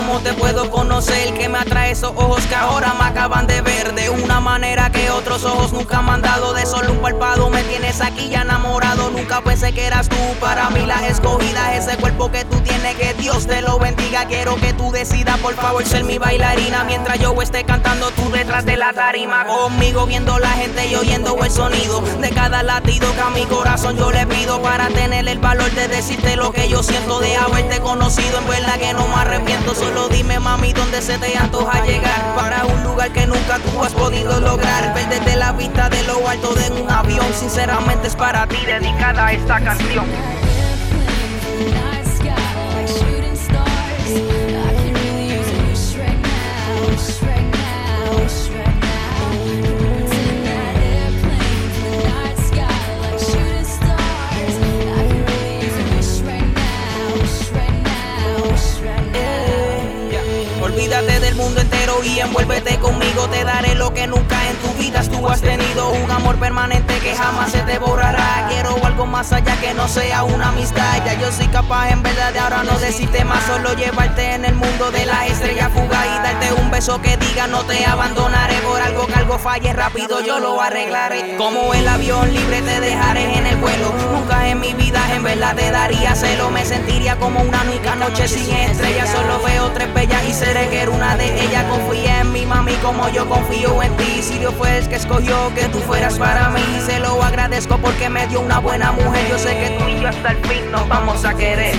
cómo te puedo conocer. Que me atrae esos ojos que ahora me acaban de ver. De una manera que otros ojos nunca me han dado. De solo un palpado me tienes aquí ya enamorado. Nunca pensé que eras tú. Para mí la escogida. Ese cuerpo que tú tienes. Que Dios te lo bendiga. Quiero que tú decidas, por favor, ser mi bailarina. Mientras yo esté cantando tú detrás de la tarima. Conmigo viendo la gente y oyendo el sonido de cada latido que a mi corazón yo le pido. Para tener el valor de decirte lo que yo siento de haberte conocido. En verdad que no me arrepiento. Dónde se te antoja llegar. Para un lugar que nunca tú has podido lograr. Ver desde la vista de lo alto de un avión. Sinceramente es para ti dedicada esta canción. Olvídate del mundo entero y envuélvete conmigo. Te daré lo que nunca en tu vida tú has tenido. Un amor permanente que jamás se te borrará. Quiero algo más allá que no sea una amistad. Ya yo soy capaz en verdad de ahora no decirte más. Solo llevarte en el mundo de la estrella fuga y darte un beso que diga no te abandonaré. Por algo que algo falle rápido yo lo arreglaré. Como el avión libre te dejaré en el vuelo. Nunca en mi vida en verdad te daría celo. Me sentiría como una única noche sin estrellas. Solo veo tres bellas y seré que era una de ellas. Confía en mi mami como yo confío en ti. Si Dios fue el que escogió que tú fueras para mí, se lo agradezco porque me dio una buena mujer. Yo sé que tú y yo hasta el fin nos vamos a querer.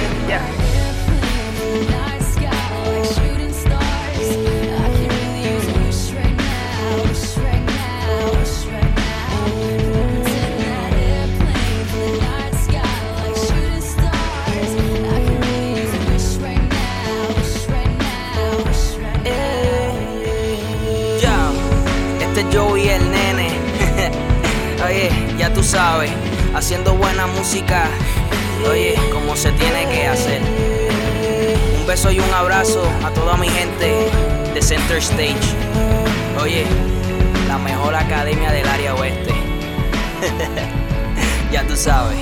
Este es Joey el nene. Oye, ya tú sabes, haciendo buena música, oye, como se tiene que hacer. Un beso y un abrazo a toda mi gente de Center Stage. Oye, la mejor academia del área oeste. ya tú sabes.